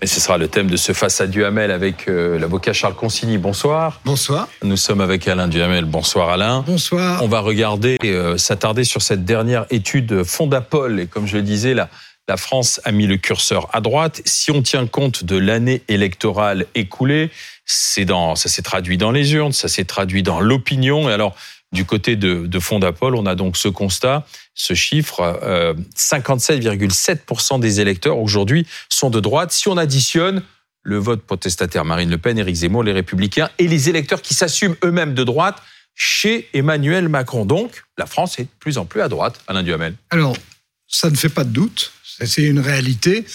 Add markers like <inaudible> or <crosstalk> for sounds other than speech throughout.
Et ce sera le thème de ce Face à Duhamel avec euh, l'avocat Charles Consigny. Bonsoir. Bonsoir. Nous sommes avec Alain Duhamel. Bonsoir Alain. Bonsoir. On va regarder, euh, s'attarder sur cette dernière étude Fondapol. Et comme je le disais, la, la France a mis le curseur à droite. Si on tient compte de l'année électorale écoulée, c'est dans, ça s'est traduit dans les urnes, ça s'est traduit dans l'opinion. Et alors, du côté de, Fondapol, on a donc ce constat, ce chiffre, euh, 57,7% des électeurs aujourd'hui sont de droite. Si on additionne le vote protestataire Marine Le Pen, Éric Zemmour, les Républicains et les électeurs qui s'assument eux-mêmes de droite chez Emmanuel Macron. Donc, la France est de plus en plus à droite, Alain Duhamel. Alors, ça ne fait pas de doute, c'est une réalité,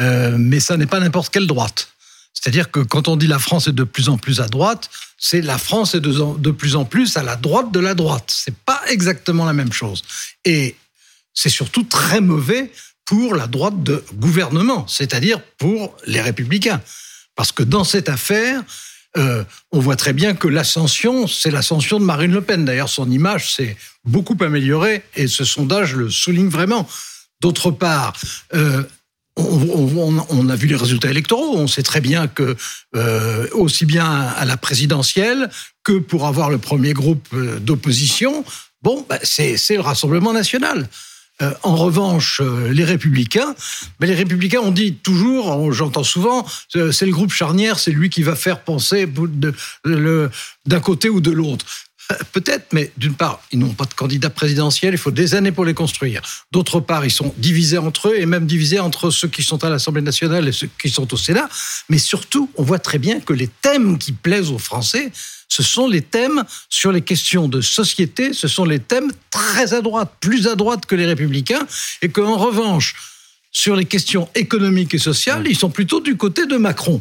euh, mais ça n'est pas n'importe quelle droite. C'est-à-dire que quand on dit la France est de plus en plus à droite, c'est la France est de, plus en plus à la droite de la droite. C'est pas exactement la même chose. Et c'est surtout très mauvais pour la droite de gouvernement, c'est-à-dire pour les républicains. Parce que dans cette affaire, euh, on voit très bien que l'ascension, c'est l'ascension de Marine Le Pen. D'ailleurs, son image s'est beaucoup améliorée et ce sondage le souligne vraiment. D'autre part, euh, on, on, on, a vu les résultats électoraux. On sait très bien que euh, aussi bien à la présidentielle que pour avoir le premier groupe euh, d'opposition, bon, bah, c'est le Rassemblement national. Euh, en revanche, euh, les républicains, ben les républicains ont dit toujours, j'entends souvent, euh, c'est le groupe charnière, c'est lui qui va faire penser d'un côté ou de l'autre. Peut-être, mais d'une part, ils n'ont pas de candidat présidentiel, il faut des années pour les construire. D'autre part, ils sont divisés entre eux et même divisés entre ceux qui sont à l'Assemblée nationale et ceux qui sont au Sénat. Mais surtout, on voit très bien que les thèmes qui plaisent aux Français, ce sont les thèmes sur les questions de société, ce sont les thèmes très à droite, plus à droite que les républicains, et qu'en revanche, sur les questions économiques et sociales, ils sont plutôt du côté de Macron.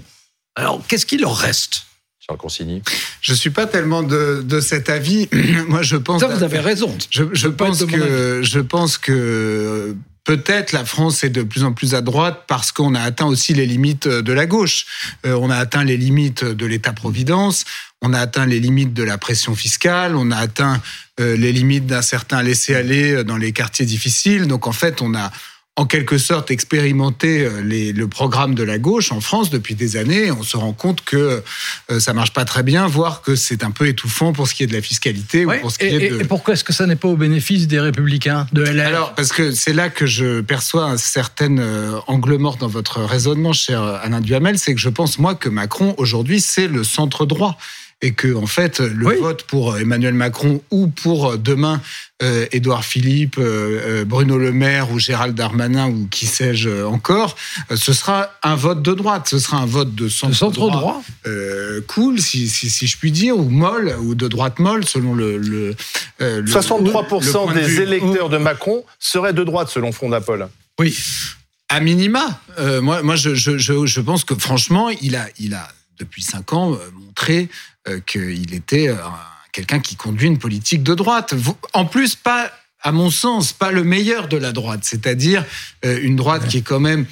Alors, qu'est-ce qu'il leur reste? Charles Consigny. Je suis pas tellement de, de cet avis. <clears throat> Moi, je pense. Ça, vous avez raison. Je, je pense que je pense que peut-être la France est de plus en plus à droite parce qu'on a atteint aussi les limites de la gauche. Euh, on a atteint les limites de l'État-providence, on a atteint les limites de la pression fiscale, on a atteint euh, les limites d'un certain laisser-aller dans les quartiers difficiles. Donc en fait, on a en quelque sorte expérimenté les, le programme de la gauche en France depuis des années. On se rend compte que euh, ça marche pas très bien, voire que c'est un peu étouffant pour ce qui est de la fiscalité ouais, ou pour ce qui et, est de. Et pourquoi est-ce que ça n'est pas au bénéfice des Républicains, de LR Alors parce que c'est là que je perçois un certain euh, angle mort dans votre raisonnement, cher Alain Duhamel, c'est que je pense moi que Macron aujourd'hui c'est le centre droit et que en fait le oui. vote pour Emmanuel Macron ou pour demain euh, Édouard Philippe, euh, Bruno Le Maire ou Gérald Darmanin ou qui sais-je encore, euh, ce sera un vote de droite, ce sera un vote de centre, de centre droit, droit. Euh, cool si, si, si, je puis dire ou molle ou de droite molle selon le, le, le 63% le des de électeurs de Macron seraient de droite selon Fondapol. Oui. À minima, euh, moi, moi je, je, je, je pense que franchement, il a, il a depuis cinq ans euh, montré euh, qu'il était euh, quelqu'un qui conduit une politique de droite. En plus, pas, à mon sens, pas le meilleur de la droite, c'est-à-dire euh, une droite ouais. qui est quand même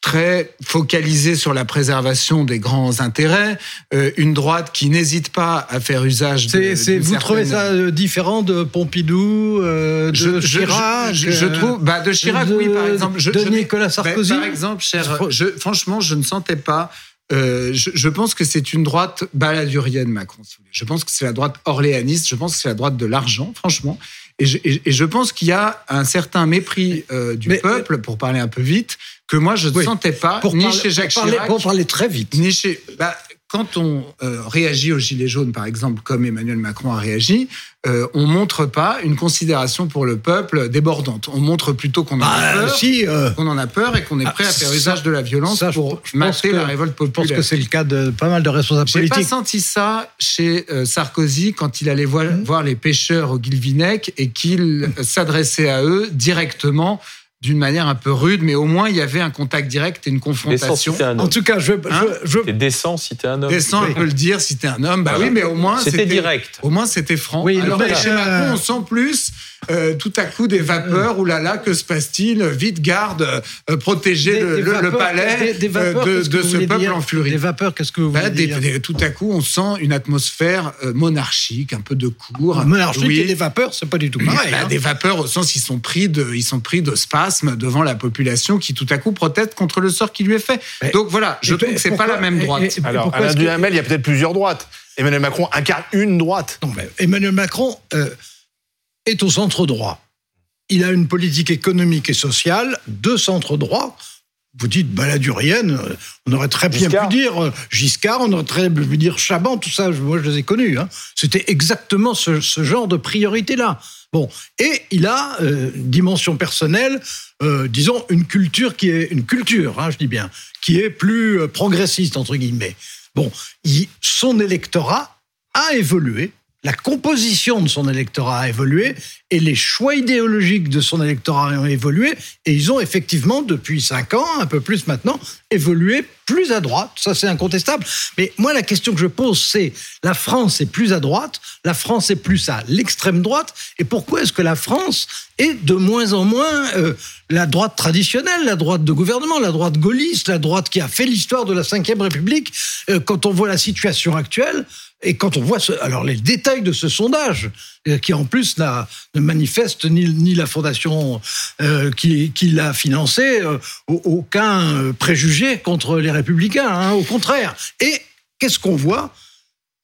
très focalisée sur la préservation des grands intérêts, euh, une droite qui n'hésite pas à faire usage de. C'est, vous certaine... trouvez ça euh, différent de Pompidou, euh, de je, Chirac je, je, trouve, bah de Chirac, de, oui, par exemple. De Nicolas Sarkozy. Bah, par exemple, cher, franchement, je ne sentais pas euh, je, je, pense que c'est une droite baladurienne, Macron. Je pense que c'est la droite orléaniste. Je pense que c'est la droite de l'argent, franchement. Et je, et, et je pense qu'il y a un certain mépris euh, du mais, peuple, pour parler un peu vite, que moi je ne oui. sentais pas, pour ni parler, chez Jacques pour parler, Chirac, pour parler très vite, ni chez. Bah, quand on euh, réagit aux gilets jaunes, par exemple, comme Emmanuel Macron a réagi, euh, on montre pas une considération pour le peuple débordante. On montre plutôt qu'on en a bah, si, euh... en a peur et qu'on est prêt ah, à faire usage de la violence ça, pour masser la révolte populaire. Je pense que c'est le cas de pas mal de responsables politiques. J'ai pas senti ça chez euh, Sarkozy quand il allait voir, mmh. voir les pêcheurs au Guilvinec et qu'il s'adressait à eux directement d'une manière un peu rude, mais au moins il y avait un contact direct et une confrontation. Si en tout cas, je, hein je, je... décent si t'es un homme. Décent, on peut le dire si t'es un homme. Bah voilà. oui, mais au moins c'était direct. Au moins c'était franc. Oui, Alors mais chez Macron, on sent plus euh, tout à coup des vapeurs. Oulala, là là, que se passe-t-il? Vite, garde, euh, protéger le, palais de, ce peuple en furie. Des vapeurs, qu'est-ce que vous bah, voulez dire Tout à coup, on sent une atmosphère monarchique, un peu de cour. Monarchique oui. et des vapeurs, c'est pas du tout pareil. Bah, hein. Des vapeurs au sens ils sont pris de, ils sont pris de spasmes devant la population qui tout à coup proteste contre le sort qui lui est fait. Donc voilà, je trouve que c'est pas la même droite. Alors, Alain Duhamel, il y a peut-être plusieurs droites. Emmanuel Macron incarne une droite. Non, mais Emmanuel Macron euh, est au centre droit. Il a une politique économique et sociale de centre droit. Vous dites baladurienne, euh, on aurait très bien pu dire euh, Giscard, on aurait très bien pu dire Chaban, tout ça, moi je les ai connus. Hein. C'était exactement ce, genre de priorité-là. Bon, et il a une dimension personnelle, disons une culture qui est une culture, hein, je dis bien, qui est plus progressiste entre guillemets. Bon, son électorat a évolué, la composition de son électorat a évolué et les choix idéologiques de son électorat ont évolué et ils ont effectivement, depuis cinq ans, un peu plus maintenant, évolué plus à droite. Ça, c'est incontestable. Mais moi, la question que je pose, c'est la France est plus à droite, la France est plus à l'extrême droite et pourquoi est-ce que la France est de moins en moins euh, la droite traditionnelle, la droite de gouvernement, la droite gaulliste, la droite qui a fait l'histoire de la Ve République euh, Quand on voit la situation actuelle, et quand on voit alors les détails de ce sondage, euh, qui en plus ne manifeste ni, la fondation euh, qui, qui l'a financé, euh, aucun préjugé contre les républicains, hein, au contraire. Et qu'est-ce qu'on voit?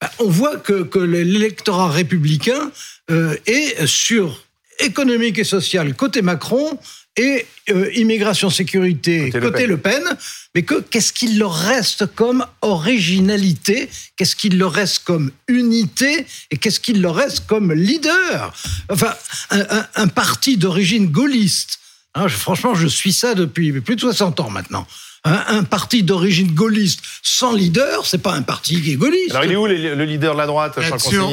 Ben, On voit que l'électorat républicain est sur économique et social côté Macron et euh, immigration sécurité côté, le, Pen. mais que qu'est-ce qu'il leur reste comme originalité, qu'est-ce qu'il leur reste comme unité? Et qu'est-ce qu'il leur reste comme leader? Enfin, un parti d'origine gaulliste. Hein, franchement, je suis ça depuis plus de 60 ans maintenant un, parti d'origine gaulliste sans leader, c'est pas un parti qui est gaulliste. Alors il est où le, leader de la droite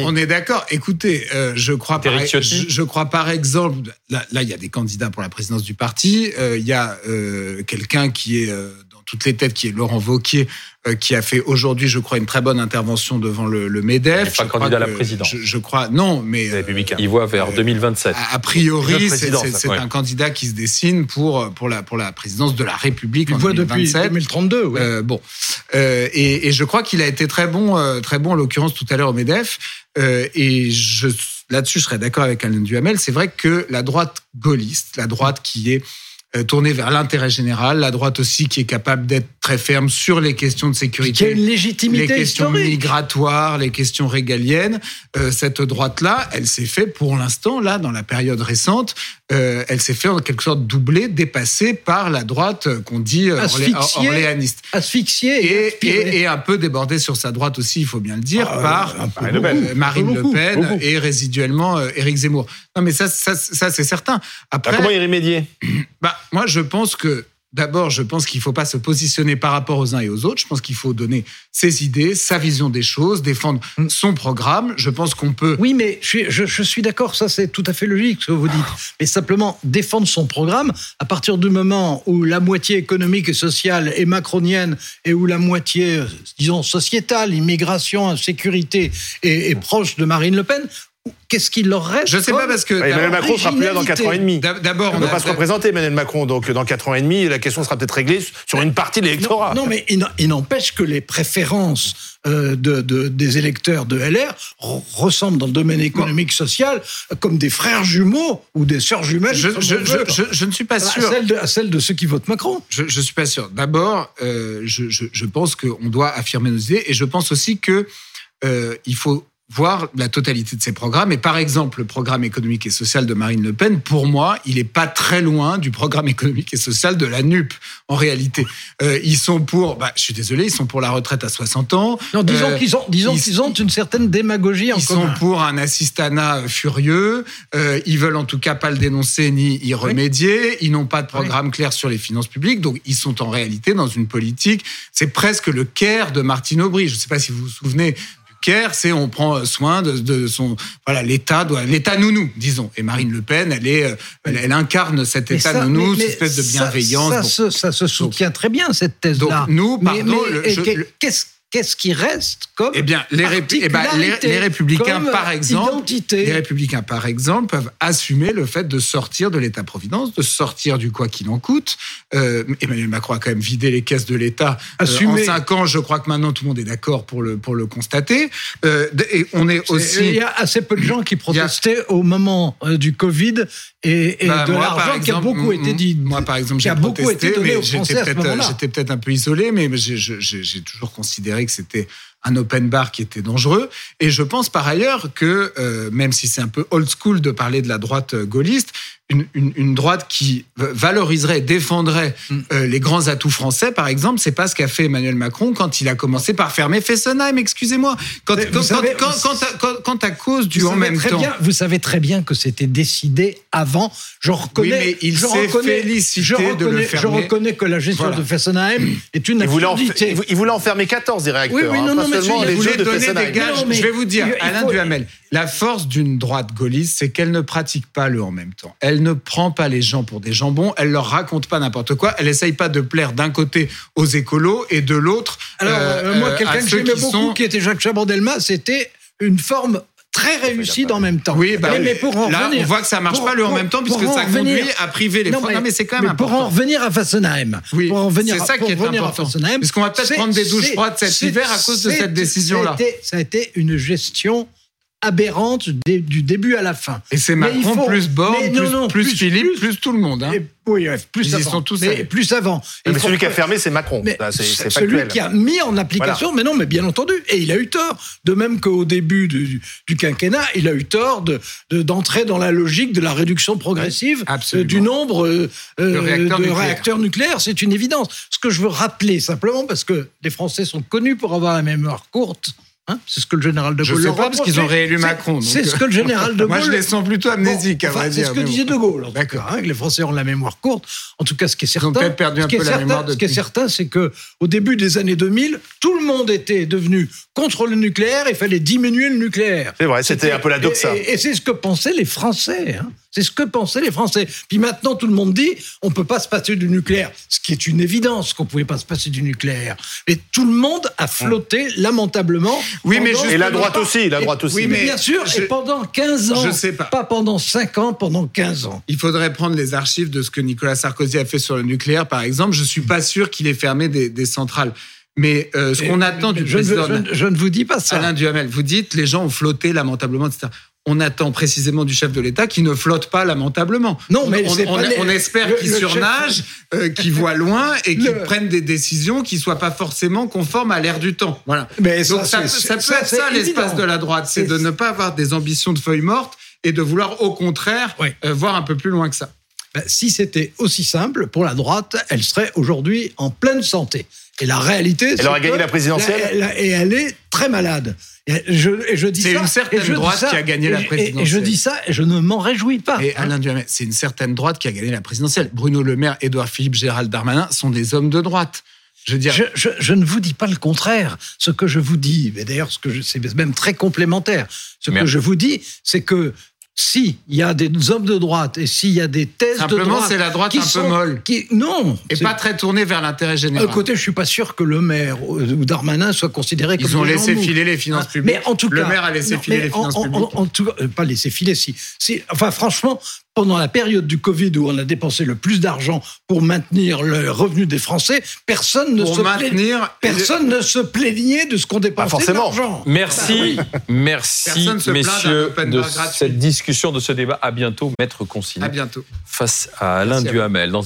On est d'accord. Écoutez, euh, je crois par, je, crois par exemple, là, il y a des candidats pour la présidence du parti. Euh, il y a euh, quelqu'un qui est toutes les têtes, qui est Laurent Vauquier, euh, qui a fait aujourd'hui, je crois, une très bonne intervention devant le, le MEDEF. Il pas candidat à la présidence. Je, crois, non, mais... Euh, Il voit vers 2027. A, priori, c'est un candidat qui se dessine pour, pour, la, pour la présidence de la République Il voit depuis 2032, oui. Euh, bon. Euh, et, et, je crois qu'il a été très bon, euh, très bon en l'occurrence tout à l'heure au MEDEF. Euh, et je là-dessus, je serais d'accord avec Alain Duhamel. C'est vrai que la droite gaulliste, la droite qui est euh, tournée vers l'intérêt général, la droite aussi qui est capable d'être très ferme sur les questions de sécurité, qui a une légitimité les questions migratoires, les questions régaliennes. Euh, cette droite-là, elle s'est fait pour l'instant, là, dans la période récente, euh, elle s'est fait en quelque sorte doubler, dépassée par la droite qu'on dit orléaniste. Asphyxiée. Et, et, un peu débordée sur sa droite aussi, il faut bien le dire, ah, par Marine Le Pen et résiduellement Éric Zemmour. Non, mais ça, ça, ça c'est certain. Après, comment y remédier? bah, moi, je pense que D'abord, je pense qu'il ne faut pas se positionner par rapport aux uns et aux autres. Je pense qu'il faut donner ses idées, sa vision des choses, défendre mm. son programme. Je pense qu'on peut. Oui, mais je, je, suis d'accord, ça c'est tout à fait logique ce que vous dites. Mais simplement, défendre son programme, à partir du moment où la moitié économique et sociale est macronienne et où la moitié, disons, sociétale, immigration, sécurité est, est proche de Marine Le Pen, qu'est-ce qu'il leur reste Je ne sais pas parce que Emmanuel Macron sera plus là dans 4 ans et demi. D'abord, on ne va pas se représenter Emmanuel Macron, donc dans 4 ans et demi, la question sera peut-être réglée sur une partie de l'électorat. Non, mais il n'empêche que les préférences euh, de, des électeurs de LR ressemblent dans le domaine économique social comme des frères jumeaux ou des sœurs jumelles. Je, je, ne suis pas sûr. À celle, de, ceux qui votent Macron. Je ne suis pas sûr. D'abord, euh, je, pense qu'on doit affirmer nos idées et je pense aussi que euh, il faut voir la totalité de ces programmes. Et par exemple, le programme économique et social de Marine Le Pen, pour moi, il n'est pas très loin du programme économique et social de la NUP, en réalité. Euh, ils sont pour, bah, je suis désolé, ils sont pour la retraite à 60 ans. Non, disons euh, qu'ils ont, disons qu'ils ont une certaine démagogie en Ils sont pour un assistanat furieux. Euh, ils veulent en tout cas pas le dénoncer ni y remédier. Ils n'ont pas de programme clair sur les finances publiques. Donc, ils sont en réalité dans une politique. C'est presque le caire de Martine Aubry. Je ne sais pas si vous vous souvenez c'est on prend soin de, son voilà l'État doit l'État nounou disons. Et Marine Le Pen elle est euh, elle, incarne cet État nounou cette espèce de bienveillance. ça, ça, se, soutient très bien cette thèse là nous pardon qu'est-ce qu'est-ce qui reste comme Eh bien, les, eh ben, les- particularité, les républicains, par exemple, identité. les républicains, par exemple, peuvent assumer le fait de sortir de l'État-providence, de sortir du quoi qu'il en coûte. Euh, Emmanuel Macron a quand même vidé les caisses de l'État euh, en cinq ans. Je crois que maintenant tout le monde est d'accord pour le pour le constater. Euh, et on est aussi. Il y a assez peu de gens qui protestaient au moment euh, du Covid et, et Bah, de l'argent qui a beaucoup m- été dit. Moi, par exemple, j'ai protesté, été donné mais j'étais peut-être, un peu isolé, mais j'ai toujours considéré que c'était un open bar qui était dangereux. Et je pense par ailleurs que, euh, même si c'est un peu old school de parler de la droite gaulliste, une, une- une droite qui valoriserait, défendrait Mm. euh, les grands atouts français, par exemple, c'est pas ce qu'a fait Emmanuel Macron quand il a commencé par fermer Fessenheim. Excusez-moi. Quand, Mais quand, vous savez- quand, quand, quand à, quand- quand à cause du Vous en savez même très temps. bien, vous savez très bien que c'était décidé avant. Je reconnais. mais il je s'est reconnais, félicité je de le reconnais, Je fermer. reconnais que la gestion Voilà. de Fessenheim est une Il voulait, en, absurdité. il vou- il voulait en fermer 14 des réacteurs. Oui, oui, hein, non, pas non, seulement je- les jeux de Fessenheim. vais vous dire, il- il Alain faut- Duhamel, la force d'une droite gaulliste, c'est qu'elle ne pratique pas le en même temps. Elle ne prend pas les gens pour des jambons, elle leur raconte pas n'importe quoi, elle essaye pas de plaire d'un côté aux écolos et de l'autre. Alors, euh, moi, euh, quelqu'un que j'aimais qui beaucoup, sont- qui était Jacques Chaban-Delmas, c'était une forme très réussie en même temps. Oui, bah, mais, mais pour en là, revenir- on voit que ça marche pour- pas le en même temps, puisque ça revenir- conduit à priver les Non, mais, Non, mais c'est quand même mais pour en important. revenir à Fessenheim, Oui, pour en venir, c'est ça qui est revenir important. Parce qu'on va peut-être prendre des douches froides cet c'est- hiver à cause de cette décision-là. Ça a été- ça a été une gestion aberrante du début à la fin. Et c'est Macron faut- plus Borne, plus, Philippe, plus- plus tout le monde. hein. Et- oui, ouais, plus Ils avant. sont tous mais plus avant. Et Mais celui qui a fermé, c'est Macron. mais Ça, C'est c'est celui factuel. qui a mis en application, mais non, mais bien entendu, et il a eu tort. De même qu'au début du, du quinquennat, il a eu tort de de- d'entrer dans la logique de la réduction progressive euh, du nombre euh, euh, De réacteurs de nucléaires. réacteurs nucléaires. C'est une évidence. Ce que je veux rappeler simplement, parce que les Français sont connus pour avoir la mémoire courte. Hein, c'est ce que le général de Je Gaulle sais leur pas, parce qu'ils ont réélu C'est- Macron, C'est ce euh, que le général de Gaulle. <laughs> Moi, je les sens plutôt amnésiques, à Bon, vrai enfin, dire. C'est ce que disait de Gaulle, D'accord. hein, les Français ont la mémoire courte. En tout cas, ce qui est certain, ont peut-être perdu un peu la certain- mémoire Ce qui est depuis. certain, c'est que au début des années 2000, tout le monde était devenu contre le nucléaire. Il fallait diminuer le nucléaire. C'est vrai, c'était un peu la doxa. Et, et- et c'est ce que pensaient les Français. hein. C'est ce que pensaient les Français. Puis maintenant, tout le monde dit, on peut pas se passer du nucléaire. Ce qui est une évidence qu'on pouvait pas se passer du nucléaire. Et tout le monde a flotté lamentablement. Oui, mais Et la droite aussi, la droite aussi. Oui, mais mais bien sûr, je- et pendant 15 ans. je sais pas. Pas pendant 5 ans, pendant 15 ans. Il faudrait prendre les archives de ce que Nicolas Sarkozy a fait sur le nucléaire, par exemple. Je suis pas sûr qu'il ait fermé des, des centrales. Mais euh, ce qu'on attend du je, ne président je ne- je ne vous dis pas ça. Alain Duhamel, vous dites les gens ont flotté lamentablement, etc. On attend précisément du chef de l'État qui ne flotte pas lamentablement. Non, mais on, c'est on- pas les- on espère qu'il surnage, euh, qu'il voit loin et qu'il Le- prenne des décisions qui soient pas forcément conformes à l'ère du temps. Voilà. Mais Donc ça, ça, c'est- ça peut ça, être c'est ça l'espace de la droite, c'est de ne pas avoir des ambitions de feuilles mortes et de vouloir au contraire Oui. euh, voir un peu plus loin que ça. Ben, si c'était aussi simple pour la droite, elle serait aujourd'hui en pleine santé. Et la réalité, c'est aurait gagné la présidentielle elle- Et elle est très malade. Et je, et je dis C'est ça, une certaine et je droite ça, qui a gagné la et- et- Et je présidentielle. dis ça et je ne m'en réjouis pas. Et Alain Duhamel, c'est une certaine droite qui a gagné la présidentielle. Bruno Le Maire, Édouard Philippe, Gérald Darmanin sont des hommes de droite. Je veux dire, Je, je- je ne vous dis pas le contraire. Ce que je vous dis, mais d'ailleurs, ce que je- c'est même très complémentaire. Ce que je vous dis, c'est que si il y a des hommes de droite et s'il y a des thèses de Simplement, droite, c'est la droite qui un peu sont- molle. qui- non, et pas très tourné vers l'intérêt général. Écoutez, je suis pas sûr que le maire ou Darmanin soit considéré comme Ils ont laissé filer les finances Hein, publiques. Mais en tout Le cas, maire a laissé non, filer les finances en, en- publiques. en tout- euh, pas laisser filer, si, si. Enfin, franchement, pendant la période du Covid où on a dépensé le plus d'argent pour maintenir le revenu des Français, personne ne Pour se plaignait- maintenir- personne ne se plaignait de ce qu'on dépensait forcément. d'argent. Merci, merci, plaint d'un messieurs, de gratuit. cette discussion, de ce débat. À bientôt, Maître Consigny, À bientôt. face à Alain Merci. Duhamel.